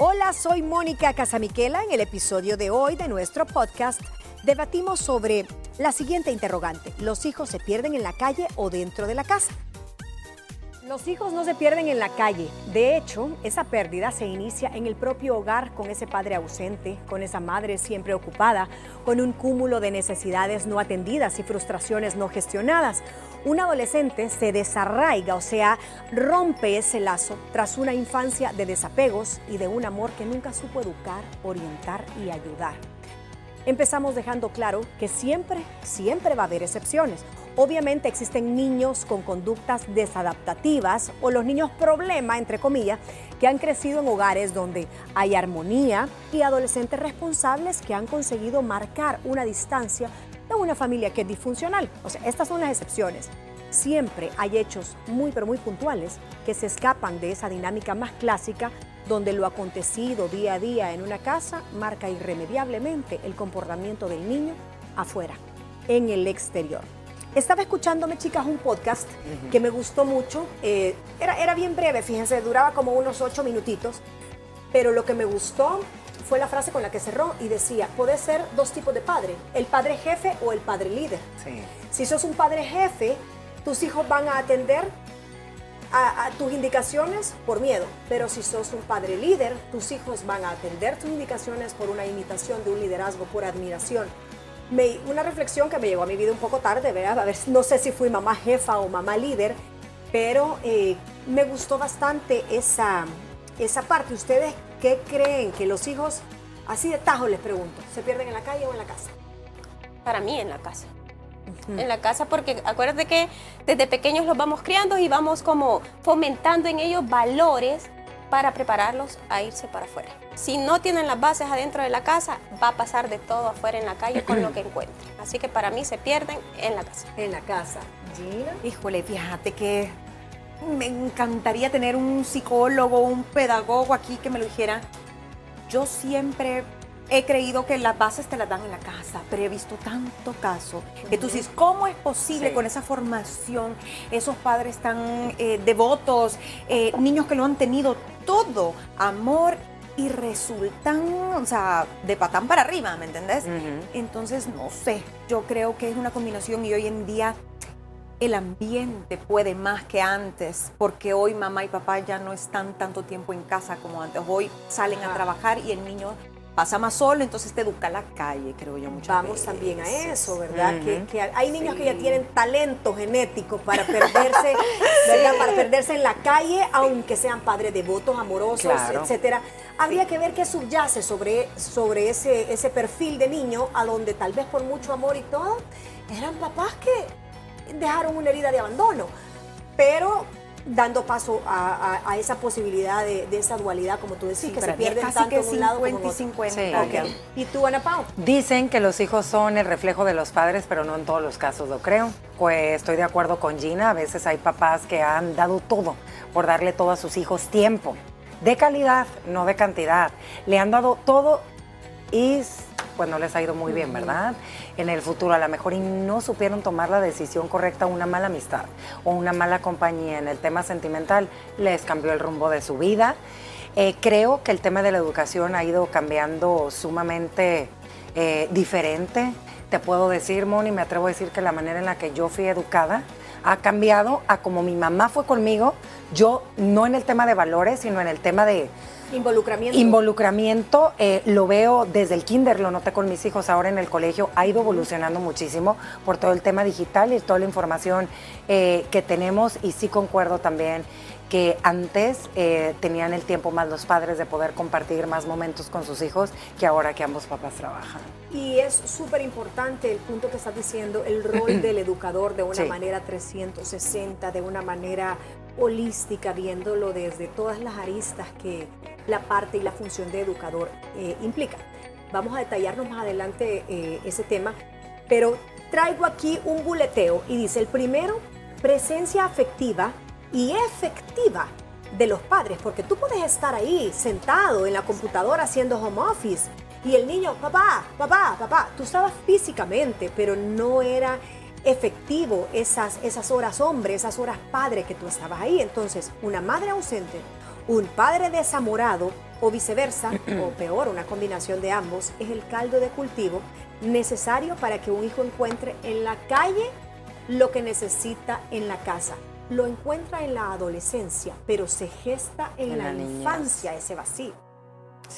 Hola, soy Mónica Casamiquela. En el episodio de hoy de nuestro podcast debatimos sobre la siguiente interrogante. ¿Los hijos se pierden en la calle o dentro de la casa? Los hijos no se pierden en la calle. De hecho, esa pérdida se inicia en el propio hogar con ese padre ausente, con esa madre siempre ocupada, con un cúmulo de necesidades no atendidas y frustraciones no gestionadas. Un adolescente se desarraiga, o sea, rompe ese lazo tras una infancia de desapegos y de un amor que nunca supo educar, orientar y ayudar. Empezamos dejando claro que siempre, siempre va a haber excepciones. Obviamente existen niños con conductas desadaptativas o los niños problema, entre comillas, que han crecido en hogares donde hay armonía y adolescentes responsables que han conseguido marcar una distancia de una familia que es disfuncional. O sea, estas son las excepciones. Siempre hay hechos muy, pero muy puntuales que se escapan de esa dinámica más clásica donde lo acontecido día a día en una casa marca irremediablemente el comportamiento del niño afuera, en el exterior. Estaba escuchándome, chicas, un podcast que me gustó mucho. Eh, era, era bien breve, fíjense, duraba como unos ocho minutitos. Pero lo que me gustó fue la frase con la que cerró y decía, puede ser dos tipos de padre, el padre jefe o el padre líder. Si sos un padre jefe, tus hijos van a atender a, a, tus indicaciones por miedo, pero si sos un padre líder, tus hijos van a atender tus indicaciones por una imitación de un liderazgo, por admiración una reflexión que me llegó a mi vida un poco tarde, ¿verdad? A ver, no sé si fui mamá jefa o mamá líder, pero eh, me gustó bastante esa, esa parte. ¿Ustedes qué creen que los hijos, así de tajo les pregunto, se pierden en la calle o en la casa? Para mí en la casa. En la casa porque acuérdate que desde pequeños los vamos criando y vamos como fomentando en ellos valores para prepararlos a irse para afuera. Si no tienen las bases adentro de la casa, va a pasar de todo afuera en la calle con lo que encuentren. Así que para mí se pierden en la casa. En la casa. Gina. Híjole, fíjate que me encantaría tener un psicólogo, un pedagogo aquí que me lo dijera. Yo siempre he creído que las bases te las dan en la casa, pero he visto tanto caso que tú dices, ¿cómo es posible con esa formación, esos padres tan eh, devotos, eh, niños que lo han tenido todo, amor y resultan, o sea, de patán para arriba, ¿me entendés? Entonces, no sé, yo creo que es una combinación y hoy en día el ambiente puede más que antes, porque hoy mamá y papá ya no están tanto tiempo en casa como antes. Hoy salen a trabajar y el niño pasa más solo, entonces te educa la calle, creo yo muchas Vamos también a eso, ¿verdad? que, hay niños que ya tienen talento genético para perderse, ¿verdad? Para perderse en la calle, aunque sean padres devotos, amorosos, etcétera. Habría que ver qué subyace sobre, sobre ese, ese perfil de niño, a donde tal vez por mucho amor y todo, eran papás que dejaron una herida de abandono. Pero dando paso a, esa posibilidad de, esa dualidad, como tú decís, que se pierde tanto en un lado como y 50. ¿Y tú, Ana Pau? Dicen que los hijos son el reflejo de los padres, pero no en todos los casos lo creo. Pues estoy de acuerdo con Gina, a veces hay papás que han dado todo por darle todo a sus hijos tiempo, de calidad, no de cantidad. Le han dado todo y pues no les ha ido muy bien, ¿verdad? En el futuro a lo mejor y no supieron tomar la decisión correcta, una mala amistad o una mala compañía en el tema sentimental les cambió el rumbo de su vida. Eh, creo que el tema de la educación ha ido cambiando sumamente eh, diferente. Te puedo decir, Moni, me atrevo a decir que la manera en la que yo fui educada ha cambiado a como mi mamá fue conmigo, yo no en el tema de valores, sino en el tema de Involucramiento. Involucramiento, eh, lo veo desde el kinder, lo noté con mis hijos ahora en el colegio, ha ido evolucionando muchísimo por todo el tema digital y toda la información eh, que tenemos y sí concuerdo también que antes eh, tenían el tiempo más los padres de poder compartir más momentos con sus hijos que ahora que ambos papás trabajan. Y es súper importante el punto que estás diciendo, el rol del educador de una manera 360, de una manera holística, viéndolo desde todas las aristas que la parte y la función de educador eh, implica. Vamos a detallarnos más adelante eh, ese tema, pero traigo aquí un buleteo y dice el primero, presencia afectiva y efectiva de los padres, porque tú puedes estar ahí sentado en la computadora haciendo home office y el niño, papá, papá, papá, tú estabas físicamente, pero no era efectivo esas, esas horas hombre, esas horas padre que tú estabas ahí. Entonces, una madre ausente, un padre desamorado o viceversa, o peor, una combinación de ambos, es el caldo de cultivo necesario para que un hijo encuentre en la calle lo que necesita en la casa. Lo encuentra en la adolescencia, pero se gesta en, En la, infancia ese vacío.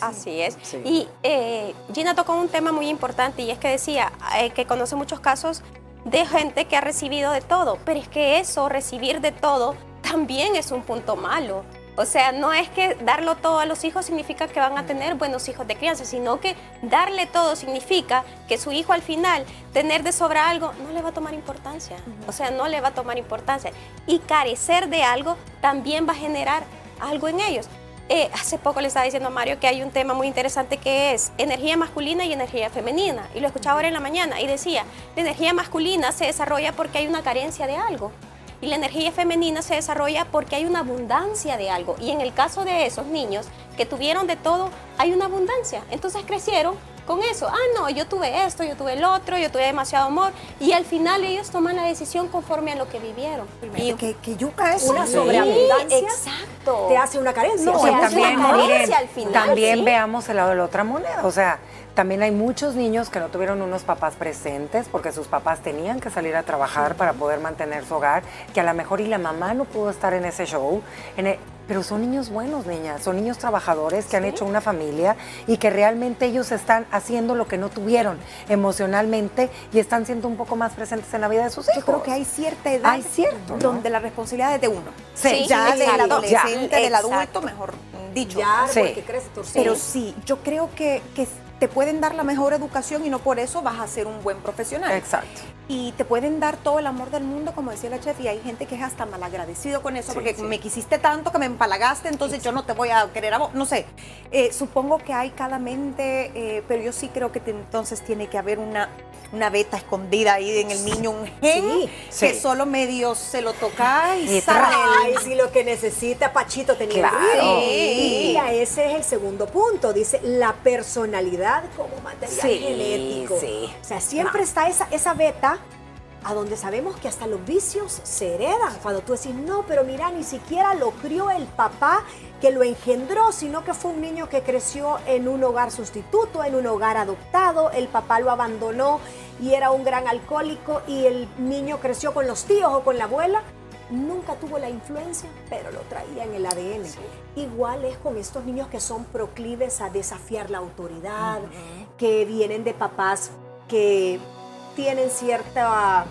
Así es. Sí. Y eh, Gina tocó un tema muy importante y es que decía eh, que conoce muchos casos de gente que ha recibido de todo, pero es que eso, recibir de todo, también es un punto malo. O sea, no es que darlo todo a los hijos significa que van a tener buenos hijos de crianza, sino que darle todo significa que su hijo al final, tener de sobra algo, no le va a tomar importancia. O sea, no le va a tomar importancia. Y carecer de algo también va a generar algo en ellos. Eh, hace poco le estaba diciendo a Mario que hay un tema muy interesante que es energía masculina y energía femenina. Y lo escuchaba ahora en la mañana y decía, la energía masculina se desarrolla porque hay una carencia de algo. Y la energía femenina se desarrolla porque hay una abundancia de algo. Y en el caso de esos niños que tuvieron de todo, hay una abundancia. Entonces crecieron con eso. Ah, no, yo tuve esto, yo tuve el otro, yo tuve demasiado amor. Y al final ellos toman la decisión conforme a lo que vivieron. Y que, que yuca es Una sobreabundancia exacto. te hace una carencia. No, O sea, es también, una carencia miren, al final, también ¿sí? veamos el lado de la otra moneda. O sea, también hay muchos niños que no tuvieron unos papás presentes porque sus papás tenían que salir a trabajar para poder mantener su hogar, que a lo mejor y la mamá no pudo estar en ese show. en e- pero son niños buenos, niñas, son niños trabajadores que han hecho una familia y que realmente ellos están haciendo lo que no tuvieron emocionalmente y están siendo un poco más presentes en la vida de sus hijos. Yo creo que hay cierta edad Hay cierto, ¿no? donde la responsabilidad es de uno. Sí, ya del adolescente, Ya. del adulto, mejor dicho. ya Sí. porque crece torcido. Pero sí, yo creo que, que te pueden dar la mejor educación y no por eso vas a ser un buen profesional. Exacto. Y te pueden dar todo el amor del mundo, como decía la chef, y hay gente que es hasta malagradecido con eso, porque me quisiste tanto que me empalagaste, entonces yo no te voy a querer a vos. No sé, Eh, supongo que hay cada mente, eh, pero yo sí creo que te- entonces tiene que haber una, una beta escondida ahí en el niño, un gen Sí, que solo medio se lo toca y, Y sale. Ay, si lo que necesita Pachito tenía Claro. el. Mira, ese es el segundo punto. Dice la personalidad como material Sí, genético. sí. O sea, siempre está esa, esa beta a donde sabemos que hasta los vicios se heredan. Cuando tú decís, no, pero mira, ni siquiera lo crió el papá que lo engendró, sino que fue un niño que creció en un hogar sustituto, en un hogar adoptado, el papá lo abandonó y era un gran alcohólico y el niño creció con los tíos o con la abuela. Nunca tuvo la influencia, pero lo traía en el ADN. Igual es con estos niños que son proclives a desafiar la autoridad, que vienen de papás que tienen cierta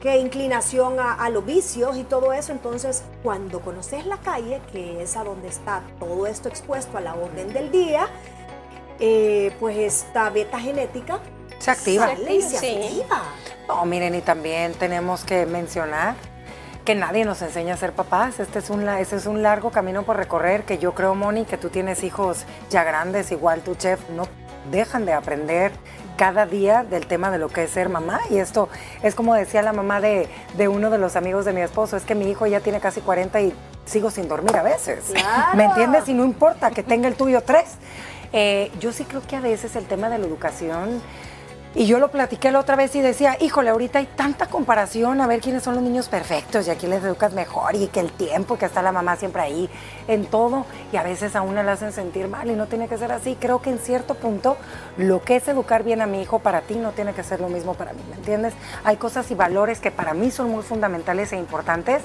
que inclinación a, a los vicios y todo eso. Entonces, cuando conoces la calle, que es a donde está todo esto expuesto a la orden del día, eh, pues esta beta genética Se activa. sale y se Sí. activa. No, miren, y también tenemos que mencionar que nadie nos enseña a ser papás. Este es un, este es un largo camino por recorrer que yo creo, Moni, que tú tienes hijos ya grandes, igual tu chef, no dejan de aprender cada día del tema de lo que es ser mamá. Y esto es como decía la mamá de, de uno de los amigos de mi esposo, es que mi hijo ya tiene casi 40 y sigo sin dormir a veces. Claro. ¿Me entiendes? Y no importa que tenga el tuyo tres. Eh, yo sí creo que a veces el tema de la educación y yo lo platiqué la otra vez y decía, híjole, ahorita hay tanta comparación a ver quiénes son los niños perfectos y a quién les educas mejor y que el tiempo, que está la mamá siempre ahí en todo y a veces a una la hacen sentir mal y no tiene que ser así. Creo que en cierto punto lo que es educar bien a mi hijo para ti no tiene que ser lo mismo para mí, ¿me entiendes? Hay cosas y valores que para mí son muy fundamentales e importantes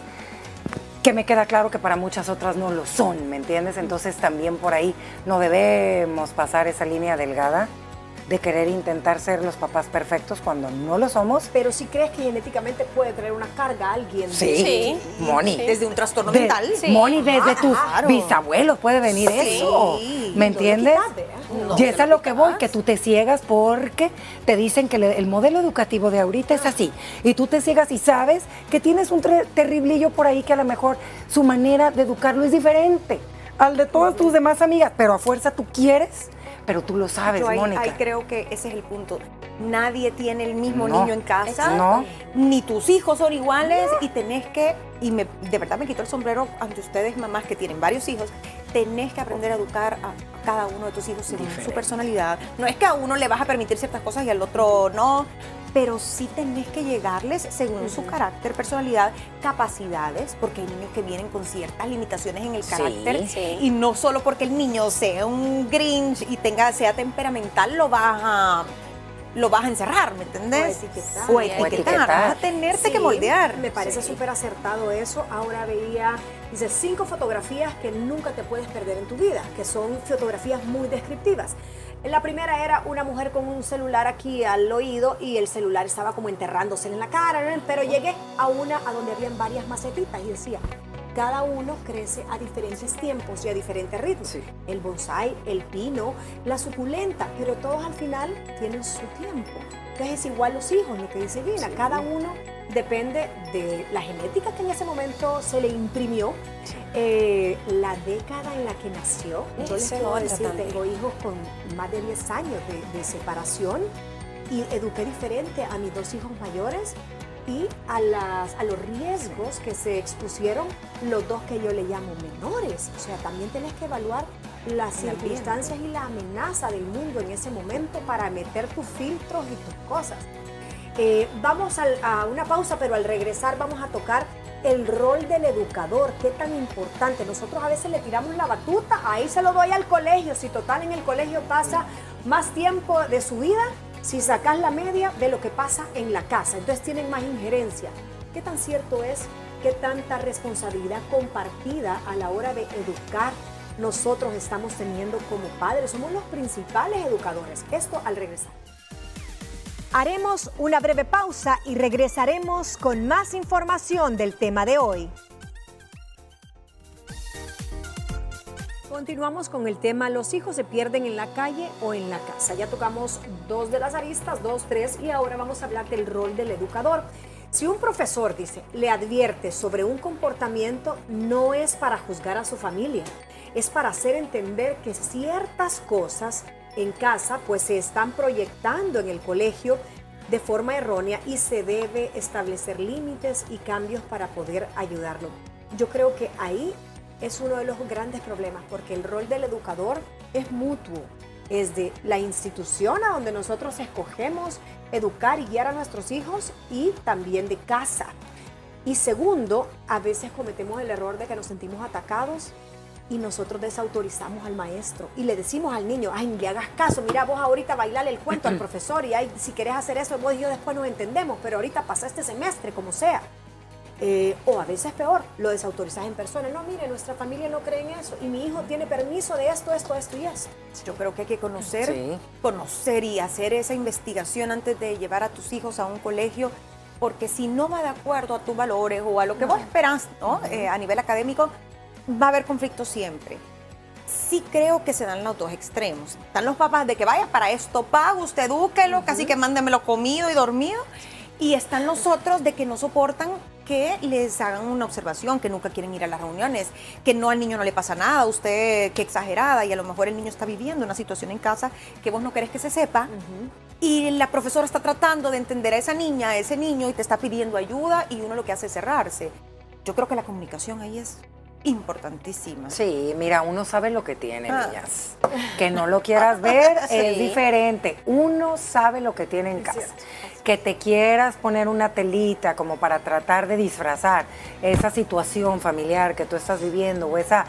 que me queda claro que para muchas otras no lo son, ¿me entiendes? Entonces también por ahí no debemos pasar esa línea delgada de querer intentar ser los papás perfectos cuando no lo somos. Pero si crees que genéticamente puede traer una carga a alguien. Sí. Moni. Desde un trastorno De- mental. Sí. Moni, desde tus Claro. bisabuelos puede venir Sí. eso. ¿Me entiendes? No y es lo a lo que voy, que tú te ciegas porque te dicen que le- el modelo educativo de ahorita es así. Y tú te ciegas y sabes que tienes un terriblillo por ahí que a lo mejor su manera de educarlo es diferente al de todas tus demás amigas, pero a fuerza tú quieres, pero tú lo sabes, Yo ahí, Mónica. ahí creo que ese es el punto. Nadie tiene el mismo No. niño en casa. No. Ni tus hijos son iguales y tenés que, y me, de verdad me quito el sombrero ante ustedes mamás que tienen varios hijos, tenés que aprender a educar a, a cada uno de tus hijos según su personalidad. No es que a uno le vas a permitir ciertas cosas y al otro no. Pero sí tenés que llegarles según su carácter, personalidad, capacidades, porque hay niños que vienen con ciertas limitaciones en el Sí, carácter sí. y no solo porque el niño sea un grinch y tenga sea temperamental lo vas a lo vas a encerrar, ¿me entendés? O etiquetar. O O etiquetar, vas a tenerte que Sí, moldear. Me parece Sí. súper acertado eso. Ahora veía, dice, cinco fotografías que nunca te puedes perder en tu vida, que son fotografías muy descriptivas. La primera era una mujer con un celular aquí al oído y el celular estaba como enterrándose en la cara, pero llegué a una a donde habían varias macetitas y decía, cada uno crece a diferentes tiempos y a diferentes ritmos. Sí. El bonsai, el pino, la suculenta, pero todos al final tienen su tiempo. Entonces es igual los hijos, lo que dice Gina, cada uno depende de la genética que en ese momento se le imprimió, eh, la década en la que nació. Yo les puedo decir, tengo hijos con más de 10 años de, de separación y eduqué diferente a mis dos hijos mayores y a, las, a los riesgos que se expusieron los dos que yo le llamo menores. O sea, también tienes que evaluar las circunstancias y la amenaza del mundo en ese momento para meter tus filtros y tus cosas. Eh, vamos al- a una pausa, pero al regresar vamos a tocar el rol del educador, qué tan importante. Nosotros a veces le tiramos la batuta, ahí se lo doy al colegio, si total en el colegio pasa más tiempo de su vida, si sacas la media de lo que pasa en la casa, entonces tienen más injerencia. ¿Qué tan cierto es? ¿Qué tanta responsabilidad compartida a la hora de educar nosotros estamos teniendo como padres? Somos los principales educadores. Esto al regresar. Haremos una breve pausa y regresaremos con más información del tema de hoy. Continuamos con el tema Los hijos se pierden en la calle o en la casa. Ya tocamos dos de las aristas, dos, tres, y ahora vamos a hablar del rol del educador. Si un profesor dice, le advierte sobre un comportamiento, no es para juzgar a su familia, es para hacer entender que ciertas cosas en casa pues se están proyectando en el colegio de forma errónea y se debe establecer límites y cambios para poder ayudarlo. Yo creo que ahí es uno de los grandes problemas porque el rol del educador es mutuo. Es de la institución a donde nosotros escogemos educar y guiar a nuestros hijos y también de casa. Y segundo, a veces cometemos el error de que nos sentimos atacados y nosotros desautorizamos al maestro y le decimos al niño, ay, le hagas caso, mira vos ahorita bailarle el cuento al profesor y ay, si querés hacer eso, vos y yo después nos entendemos, pero ahorita pasa este semestre, como sea. Eh, o a veces peor, lo desautorizas en persona. No, mire, nuestra familia no cree en eso y mi hijo tiene permiso de esto, esto, esto y esto. Yo creo que hay que conocer, Sí. conocer y hacer esa investigación antes de llevar a tus hijos a un colegio, porque si no va de acuerdo a tus valores o a lo que vos esperás ¿no? Eh, a nivel académico, va a haber conflicto siempre. Sí creo que se dan los dos extremos. Están los papás de que vaya para esto pago, usted edúquelo, casi que mándemelo comido y dormido. Y están los otros de que no soportan que les hagan una observación, que nunca quieren ir a las reuniones, que no al niño no le pasa nada, usted qué exagerada y a lo mejor el niño está viviendo una situación en casa que vos no querés que se sepa. Y la profesora está tratando de entender a esa niña, a ese niño y te está pidiendo ayuda y uno lo que hace es cerrarse. Yo creo que la comunicación ahí es importantísima. Sí, mira, uno sabe lo que tiene, Ah. niñas. Que no lo quieras ver Sí. es diferente. Uno sabe lo que tiene en casa. Que te quieras poner una telita como para tratar de disfrazar esa situación familiar que tú estás viviendo o esa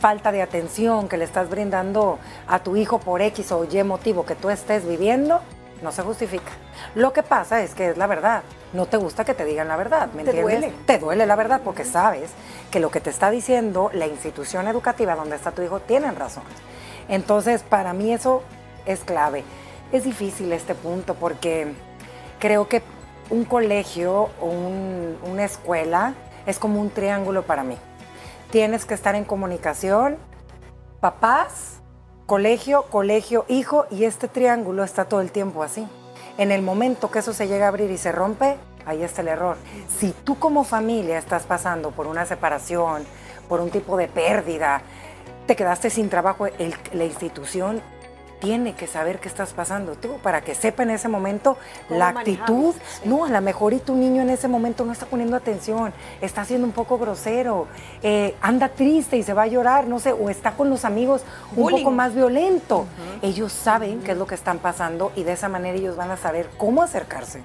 falta de atención que le estás brindando a tu hijo por X o Y motivo que tú estés viviendo, no se justifica. Lo que pasa es que es la verdad. No te gusta que te digan la verdad, ¿me Te entiendes? duele. Te duele la verdad porque sabes que lo que te está diciendo la institución educativa donde está tu hijo tienen razón. Entonces, para mí eso es clave. Es difícil este punto porque creo que un colegio o un- una escuela es como un triángulo para mí. Tienes que estar en comunicación, papás, colegio, colegio, hijo, y este triángulo está todo el tiempo así. En el momento que eso se llega a abrir y se rompe, ahí está el error. Si tú como familia estás pasando por una separación, por un tipo de pérdida, te quedaste sin trabajo, la institución tiene que saber qué estás pasando tú para que sepa en ese momento ¿Cómo la actitud. No, a lo mejor y tu niño en ese momento no está poniendo atención, está siendo un poco grosero, eh, anda triste y se va a llorar, no sé, o está con los amigos un Bullying. poco más violento. Ellos saben qué es lo que están pasando y de esa manera ellos van a saber cómo acercarse.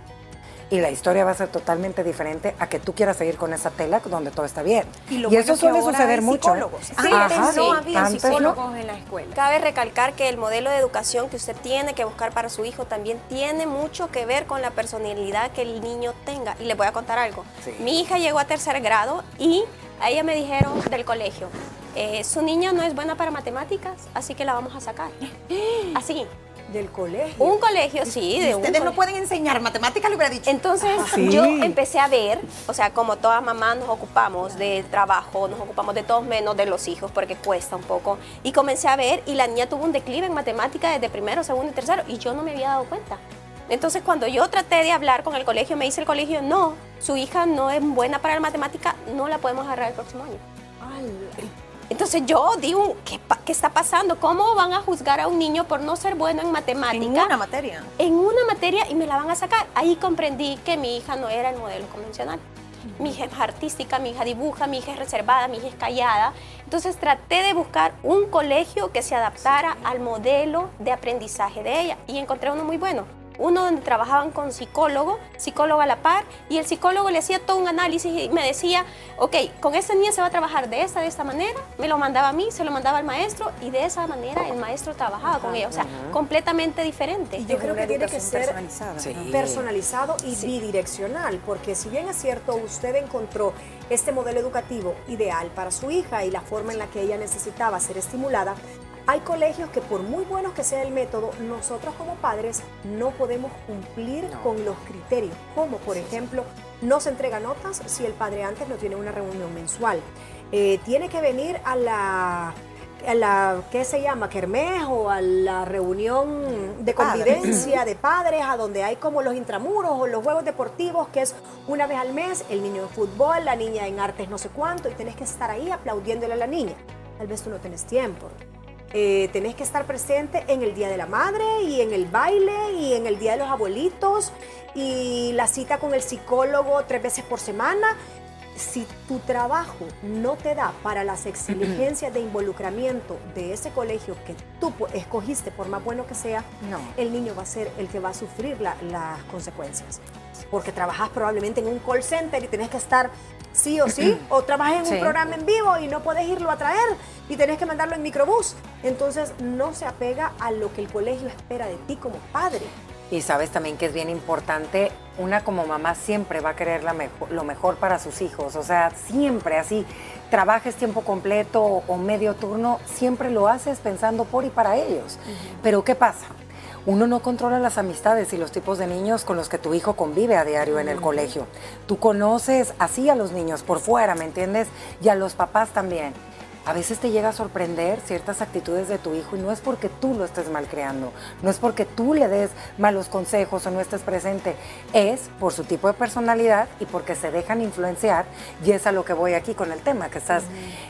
Y la historia va a ser totalmente diferente a que tú quieras seguir con esa tela donde todo está bien. Y, lo y bueno eso suele suceder mucho. ¿eh? psicólogos. Sí, sí. no había Antes no. psicólogos en la escuela. Cabe recalcar que el modelo de educación que usted tiene que buscar para su hijo también tiene mucho que ver con la personalidad que el niño tenga. Y le voy a contar algo. Sí. Mi hija llegó a tercer grado y a ella me dijeron del colegio, eh, su niña no es buena para matemáticas, así que la vamos a sacar. Así. Del colegio. Un colegio, sí, de un Ustedes no colegio. pueden enseñar matemáticas, hubiera dicho. Entonces Sí. yo empecé a ver, o sea, como todas mamás nos ocupamos de trabajo, nos ocupamos de todos menos de los hijos porque cuesta un poco. Y comencé a ver y la niña tuvo un declive en matemática desde primero, segundo y tercero y yo no me había dado cuenta. Entonces cuando yo traté de hablar con el colegio, me dice el colegio, no, su hija no es buena para la matemática, no la podemos agarrar el próximo año. Entonces yo digo, ¿qué, ¿qué está pasando? ¿Cómo van a juzgar a un niño por no ser bueno en matemática? en una materia. en una materia y me la van a sacar. Ahí comprendí que mi hija no era el modelo convencional. Mi hija es artística, mi hija dibuja, mi hija es reservada, mi hija es callada. Entonces traté de buscar un colegio que se adaptara al modelo de aprendizaje de ella y encontré uno muy bueno. Uno donde trabajaban con psicólogo, psicólogo a la par, y el psicólogo le hacía todo un análisis y me decía, ok, con esta niña se va a trabajar de esta, de esta manera, me lo mandaba a mí, se lo mandaba al maestro, y de esa manera el maestro trabajaba con ella, o sea, completamente diferente. Y yo creo que tiene que ser personalizada. Sí. personalizado y bidireccional, porque si bien es cierto, usted encontró este modelo educativo ideal para su hija y la forma en la que ella necesitaba ser estimulada, hay colegios que por muy buenos que sea el método, nosotros como padres no podemos cumplir con los criterios, como por ejemplo, no se entrega notas si el padre antes no tiene una reunión mensual. Eh, tiene que venir a la a la, ¿qué se llama? Kermés o a la reunión de Padres. convivencia de padres, a donde hay como los intramuros o los juegos deportivos, que es una vez al mes, el niño en fútbol, la niña en artes no sé cuánto, y tenés que estar ahí aplaudiéndole a la niña. Tal vez tú no tenés tiempo. Eh, tenés que estar presente en el Día de la Madre y en el baile y en el Día de los Abuelitos y la cita con el psicólogo tres veces por semana. Si tu trabajo no te da para las exigencias de involucramiento de ese colegio que tú escogiste, por más bueno que sea, No. el niño va a ser el que va a sufrir la- las consecuencias. Porque trabajas probablemente en un call center y tenés que estar sí o sí, o trabajas en Sí. un programa en vivo y no puedes irlo a traer y tenés que mandarlo en microbús. Entonces no se apega a lo que el colegio espera de ti como padre. Y sabes también que es bien importante, una como mamá siempre va a querer la mejo- lo mejor para sus hijos, o sea, siempre así, trabajes tiempo completo o, o medio turno, siempre lo haces pensando por y para ellos. Pero ¿qué pasa? Uno no controla las amistades y los tipos de niños con los que tu hijo convive a diario en el colegio. Tú conoces así a los niños por fuera, ¿me entiendes? Y a los papás también. A veces te llega a sorprender ciertas actitudes de tu hijo y no es porque tú lo estés mal creando, no es porque tú le des malos consejos o no estés presente, es por su tipo de personalidad y porque se dejan influenciar y es a lo que voy aquí con el tema, que estás,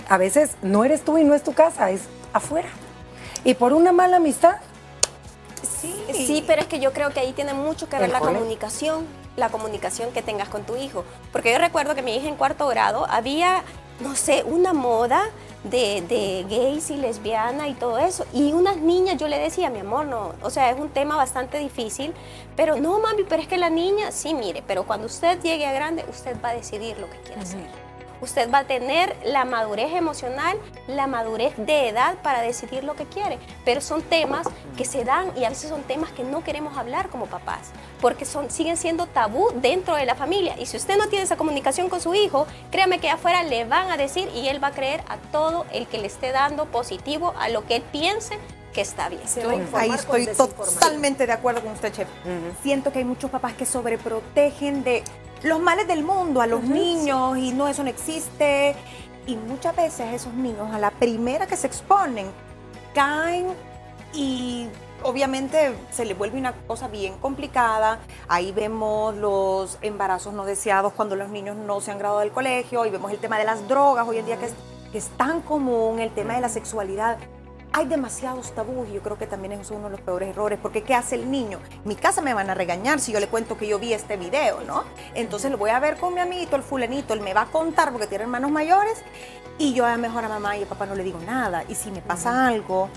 a veces no eres tú y no es tu casa, es afuera. Y por una mala amistad, Sí, pero es que yo creo que ahí tiene mucho que ver la comunicación, la comunicación que tengas con tu hijo. Porque yo recuerdo que mi hija en cuarto grado había, no sé, una moda de, de gays y lesbiana y todo eso. Y unas niñas, yo le decía, mi amor, no, o sea, es un tema bastante difícil, pero no, mami, pero es que la niña, sí, mire, pero cuando usted llegue a grande, usted va a decidir lo que quiere hacer. Usted va a tener la madurez emocional, la madurez de edad para decidir lo que quiere. Pero son temas que se dan y a veces son temas que no queremos hablar como papás, porque son, siguen siendo tabú dentro de la familia. Y si usted no tiene esa comunicación con su hijo, créame que afuera le van a decir y él va a creer a todo el que le esté dando positivo a lo que él piense que está bien. Se va a informar Ahí estoy totalmente de acuerdo con usted, chef. Siento que hay muchos papás que sobreprotegen de los males del mundo a los niños y no, eso no existe. Y muchas veces esos niños a la primera que se exponen caen y obviamente se les vuelve una cosa bien complicada. Ahí vemos los embarazos no deseados cuando los niños no se han graduado del colegio y vemos el tema de las drogas hoy en día que es, que es tan común, el tema de la sexualidad. Hay demasiados tabús y yo creo que también es uno de los peores errores, porque ¿qué hace el niño? En mi casa me van a regañar si yo le cuento que yo vi este video, ¿no? Entonces lo voy a ver con mi amiguito, el fulanito, él me va a contar porque tiene hermanos mayores y yo a lo mejor a mamá y a papá no le digo nada. Y si me pasa algo,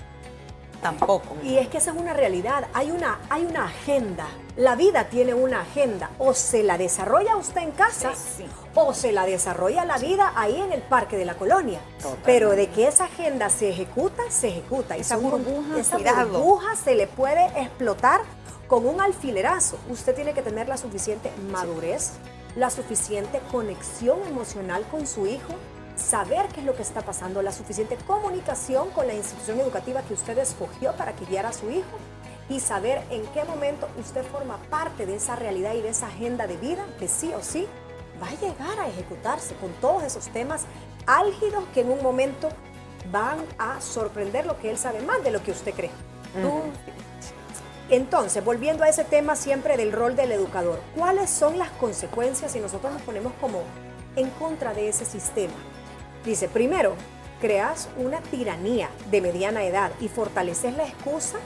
tampoco. Y es que esa es una realidad, hay una, hay una agenda. La vida tiene una agenda. O se la desarrolla usted en casa, Sí, sí. o se la desarrolla la vida ahí en el parque de la colonia. Totalmente. Pero de que esa agenda se ejecuta, se ejecuta. Y Esa seguro, burbuja, esa cuidado. burbuja se le puede explotar con un alfilerazo. Usted tiene que tener la suficiente madurez, la suficiente conexión emocional con su hijo, saber qué es lo que está pasando, la suficiente comunicación con la institución educativa que usted escogió para que guiara a su hijo y saber en qué momento usted forma parte de esa realidad y de esa agenda de vida que sí o sí va a llegar a ejecutarse con todos esos temas álgidos que en un momento van a sorprender lo que él sabe más de lo que usted cree. Entonces, volviendo a ese tema siempre del rol del educador, ¿cuáles son las consecuencias si nosotros nos ponemos como en contra de ese sistema? Dice, primero, creas una tiranía de mediana edad y fortaleces la excusa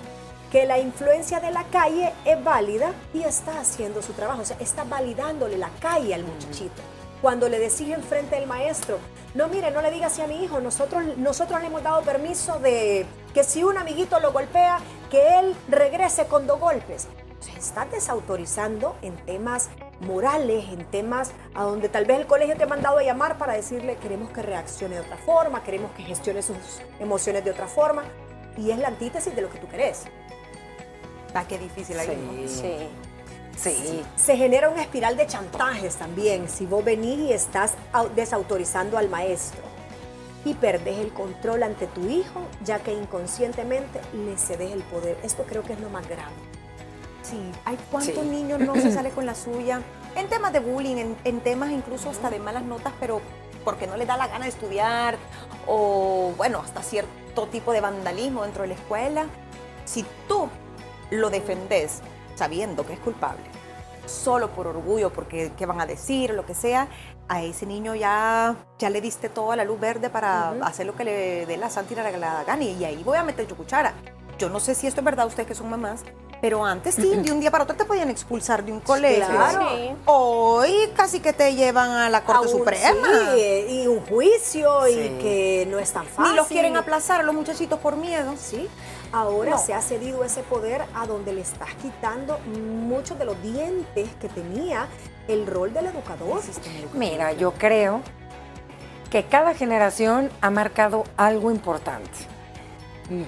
que la influencia de la calle es válida y está haciendo su trabajo, o sea, está validándole la calle al muchachito. Cuando le decís enfrente del maestro, no mire, no le digas así a mi hijo, nosotros, nosotros le hemos dado permiso de que si un amiguito lo golpea, que él regrese con dos golpes. O sea, estás desautorizando en temas morales, en temas a donde tal vez el colegio te ha mandado a llamar para decirle queremos que reaccione de otra forma, queremos que gestione sus emociones de otra forma. Y es la antítesis de lo que tú querés. Ah, qué difícil ahí. ¿no? Sí. Sí. Se genera una espiral de chantajes también si vos venís y estás au- desautorizando al maestro y perdés el control ante tu hijo, ya que inconscientemente le cedes el poder. Esto creo que es lo más grave. Sí, hay cuántos Sí. niños no se sale con la suya en temas de bullying, en, en temas incluso hasta de malas notas, pero porque no les da la gana de estudiar o bueno, hasta cierto tipo de vandalismo dentro de la escuela. Si tú lo defendes sabiendo que es culpable, solo por orgullo, porque qué van a decir o lo que sea, a ese niño ya, ya le diste toda la luz verde para hacer lo que le dé la santa y la regalada gana. Y ahí voy a meter yo cuchara. Yo no sé si esto es verdad, ustedes que son mamás, pero antes sí, de un día para otro te podían expulsar de un colegio. claro. Sí. Hoy casi que te llevan a la Corte A un- Suprema. sí, y un juicio y que no es tan fácil. Ni los quieren aplazar a los muchachitos por miedo. Sí, ahora No. se ha cedido ese poder a donde le estás quitando muchos de los dientes que tenía el rol del educador. Mira, yo creo que cada generación ha marcado algo importante.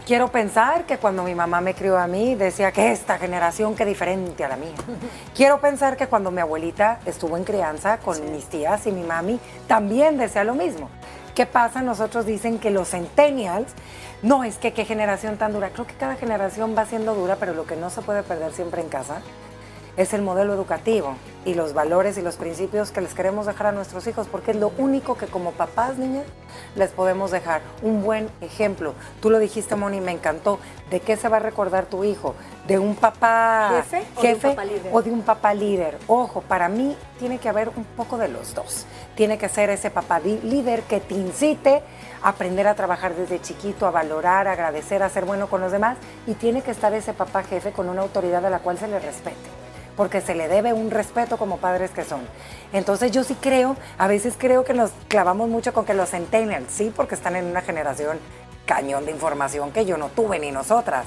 Quiero pensar que cuando mi mamá me crió a mí decía que esta generación que diferente a la mía. Quiero pensar que cuando mi abuelita estuvo en crianza con mis tías y mi mami también decía lo mismo. ¿Qué pasa? Nosotros dicen que los centennials, no es que qué generación tan dura. Creo que cada generación va siendo dura, pero lo que no se puede perder siempre en casa es el modelo educativo y los valores y los principios que les queremos dejar a nuestros hijos, porque es lo único que como papás, niñas, les podemos dejar. Un buen ejemplo. Tú lo dijiste, Moni, me encantó. ¿De qué se va a recordar tu hijo? ¿De un papá ¿Jefe o de un papá líder? o de un papá líder? Ojo, para mí tiene que haber un poco de los dos. Tiene que ser ese papá líder que te incite a aprender a trabajar desde chiquito, a valorar, a agradecer, a ser bueno con los demás. Y tiene que estar ese papá jefe con una autoridad a la cual se le respete porque se le debe un respeto como padres que son. Entonces yo sí creo, a veces creo que nos clavamos mucho con que los centennials, sí, porque están en una generación cañón de información que yo no tuve ni nosotras,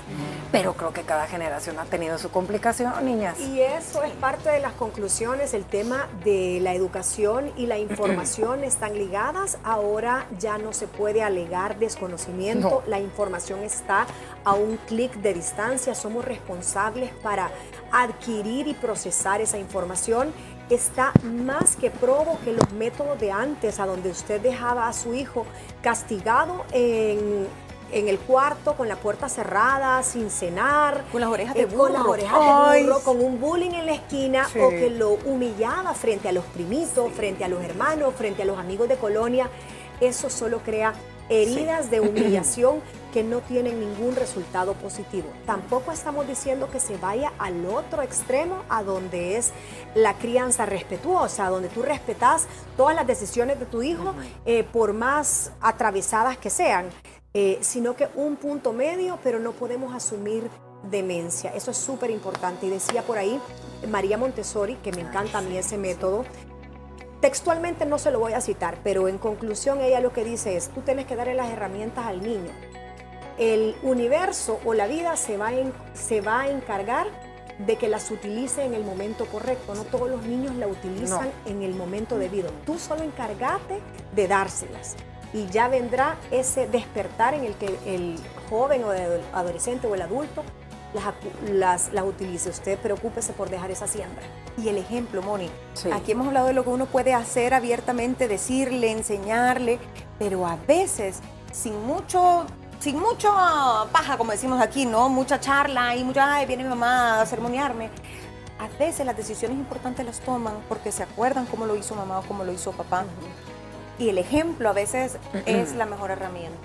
pero creo que cada generación ha tenido su complicación, niñas. Y eso es parte de las conclusiones, el tema de la educación y la información están ligadas. Ahora ya no se puede alegar desconocimiento, No. la información está a un clic de distancia, somos responsables para adquirir y procesar esa información. Está más que probo que los métodos de antes, a donde usted dejaba a su hijo castigado en, en el cuarto con la puerta cerrada, sin cenar, Con las orejas de con las burro. orejas de burro, con un bullying en la esquina Sí. o que lo humillaba frente a los primitos, frente a los hermanos, frente a los amigos de colonia, eso solo crea heridas de humillación que no tienen ningún resultado positivo. Tampoco estamos diciendo que se vaya al otro extremo, a donde es la crianza respetuosa, donde tú respetas todas las decisiones de tu hijo, eh, por más atravesadas que sean, eh, sino que un punto medio, pero no podemos asumir demencia. Eso es súper importante. Y decía por ahí María Montessori, que me encanta a mí ese método, textualmente no se lo voy a citar, pero en conclusión ella lo que dice es, tú tienes que darle las herramientas al niño el universo o la vida se va, en- se va a encargar de que las utilice en el momento correcto. No todos los niños la utilizan en el momento debido. Tú solo encargate de dárselas. Y ya vendrá ese despertar en el que el joven o el adolescente o el adulto las, las, las utilice. Usted preocúpese por dejar esa siembra. Y el ejemplo, Moni. Sí. Aquí hemos hablado de lo que uno puede hacer abiertamente, decirle, enseñarle, pero a veces sin mucho, sin mucho paja, como decimos aquí, ¿no? Mucha charla y mucha, ay, viene mi mamá a sermonearme. A veces las decisiones importantes las toman porque se acuerdan cómo lo hizo mamá o cómo lo hizo papá. Y el ejemplo a veces es la mejor herramienta.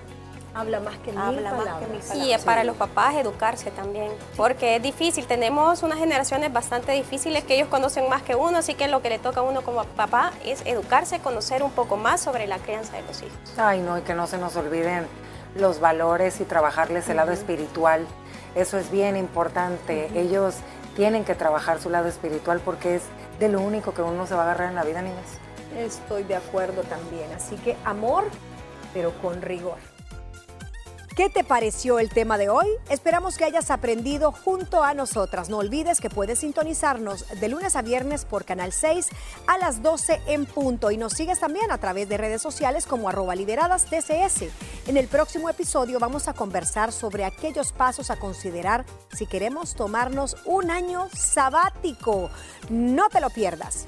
Habla más que mil Habla más que palabras. mil Y palabras. es para los papás educarse también, porque es difícil. Tenemos unas generaciones bastante difíciles que ellos conocen más que uno, así que lo que le toca a uno como papá es educarse, conocer un poco más sobre la crianza de los hijos. Ay, no, y que no se nos olviden los valores y trabajarles el lado espiritual. Eso es bien importante. Ellos tienen que trabajar su lado espiritual porque es de lo único que uno se va a agarrar en la vida, niñas. Estoy de acuerdo también. Así que amor, pero con rigor. ¿Qué te pareció el tema de hoy? Esperamos que hayas aprendido junto a nosotras. No olvides que puedes sintonizarnos de lunes a viernes por Canal 6 a las 12 en punto y nos sigues también a través de redes sociales como arroba liberadas TCS. En el próximo episodio vamos a conversar sobre aquellos pasos a considerar si queremos tomarnos un año sabático. No te lo pierdas.